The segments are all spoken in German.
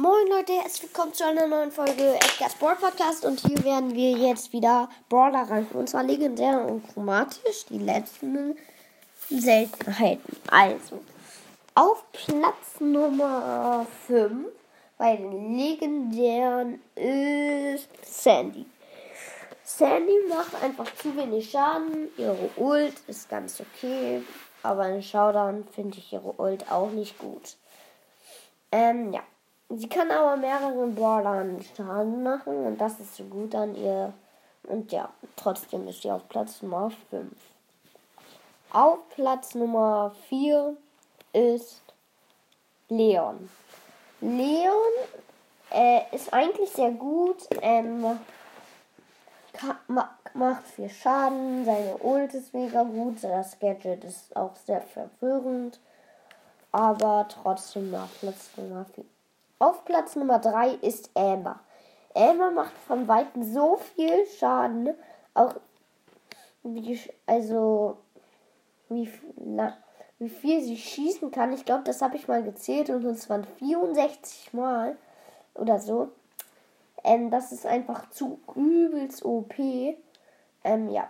Moin Leute, herzlich willkommen zu einer neuen Folge Edgar Sport Podcast und hier werden wir jetzt wieder Brawler ranken und zwar legendär und chromatisch, die letzten Seltenheiten. Also, auf Platz Nummer 5 bei den legendären ist Sandy. Sandy macht einfach zu wenig Schaden, ihre Ult ist ganz okay, aber in Showdown finde ich ihre Ult auch nicht gut. Ähm, ja. Sie kann aber mehreren Brawlern Schaden machen und das ist so gut an ihr. Und ja, trotzdem ist sie auf Platz Nummer 5. Auf Platz Nummer 4 ist Leon. Leon äh, ist eigentlich sehr gut, ähm, ma macht viel Schaden, seine Ult ist mega gut, das Gadget ist auch sehr verwirrend, aber trotzdem nach Platz Nummer 4. Auf Platz Nummer 3 ist Amber. Amber macht von Weitem so viel Schaden. Auch wie, also wie, na, wie viel sie schießen kann. Ich glaube, das habe ich mal gezählt und es waren 64 Mal oder so. Ähm, das ist einfach zu übelst OP. Ähm, ja.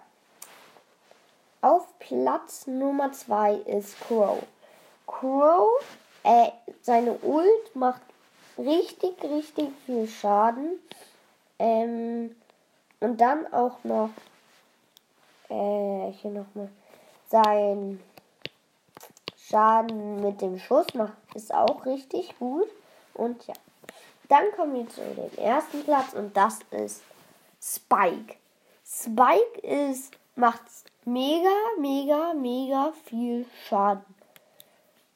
Auf Platz Nummer 2 ist Crow. Crow, äh, seine Ult macht richtig, richtig viel Schaden. Ähm, und dann auch noch, äh, hier nochmal, sein Schaden mit dem Schuss macht, ist auch richtig gut. Und ja, dann kommen wir zu dem ersten Platz und das ist Spike. Spike ist, macht mega, mega, mega viel Schaden.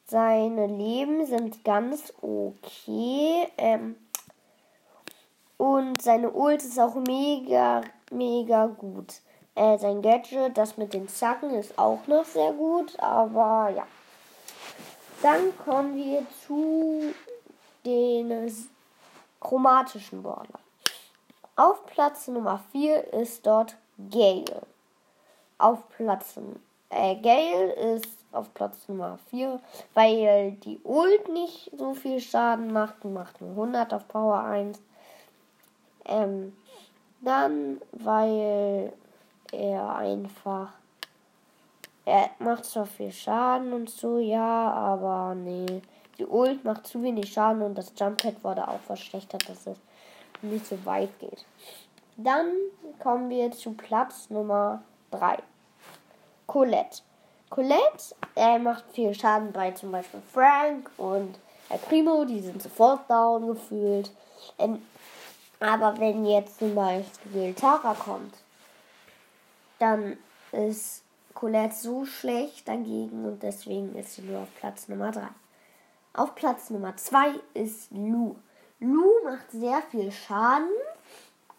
Seine Leben sind ganz okay. Ähm, und seine Ult ist auch mega, mega gut. Äh, sein Gadget, das mit den Zacken, ist auch noch sehr gut. Aber ja. Dann kommen wir zu den chromatischen Brawler. Auf Platz Nummer 4 ist dort Gale. Auf Platz äh, Gale ist auf Platz Nummer 4, weil die Ult nicht so viel Schaden macht. Die macht nur 100 auf Power 1. Ähm, dann, weil er einfach. Er macht zwar viel Schaden und so, ja, aber nee. Die Ult macht zu wenig Schaden und das Jump Pad wurde auch verschlechtert, dass es nicht so weit geht. Dann kommen wir zu Platz Nummer 3. Colette. Colette äh, macht viel Schaden bei zum Beispiel Frank und El Primo, die sind sofort down gefühlt. Ähm, aber wenn jetzt zum Beispiel Tara kommt, dann ist Colette so schlecht dagegen und deswegen ist sie nur auf Platz Nummer 3. Auf Platz Nummer 2 ist Lu. Lu macht sehr viel Schaden,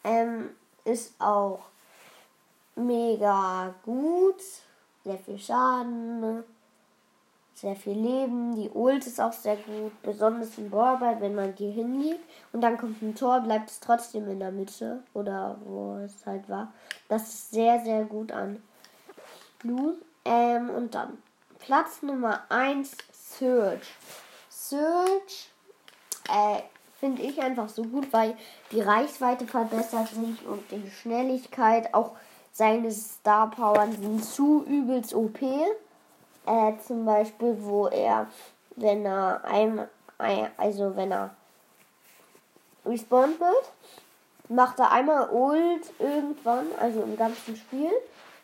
ähm, ist auch mega gut sehr viel Schaden, sehr viel Leben. Die Ult ist auch sehr gut, besonders im Ballball, wenn man hier hingeht und dann kommt ein Tor, bleibt es trotzdem in der Mitte oder wo es halt war. Das ist sehr, sehr gut an Blue. Ähm, und dann Platz Nummer 1, Search. Search äh, finde ich einfach so gut, weil die Reichweite verbessert sich und die Schnelligkeit auch seine Star Powern sind zu übelst OP. Äh, zum Beispiel, wo er, wenn er ein, also wenn er respawned wird, macht er einmal Ult irgendwann, also im ganzen Spiel.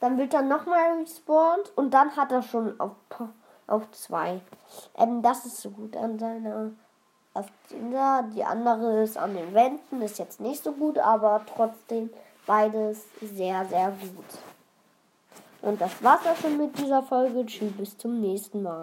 Dann wird er nochmal respawned und dann hat er schon auf, auf zwei. Ähm, das ist so gut an seiner. Auf dieser. Die andere ist an den Wänden, ist jetzt nicht so gut, aber trotzdem Beides sehr, sehr gut. Und das war's auch schon mit dieser Folge. Tschüss, bis zum nächsten Mal.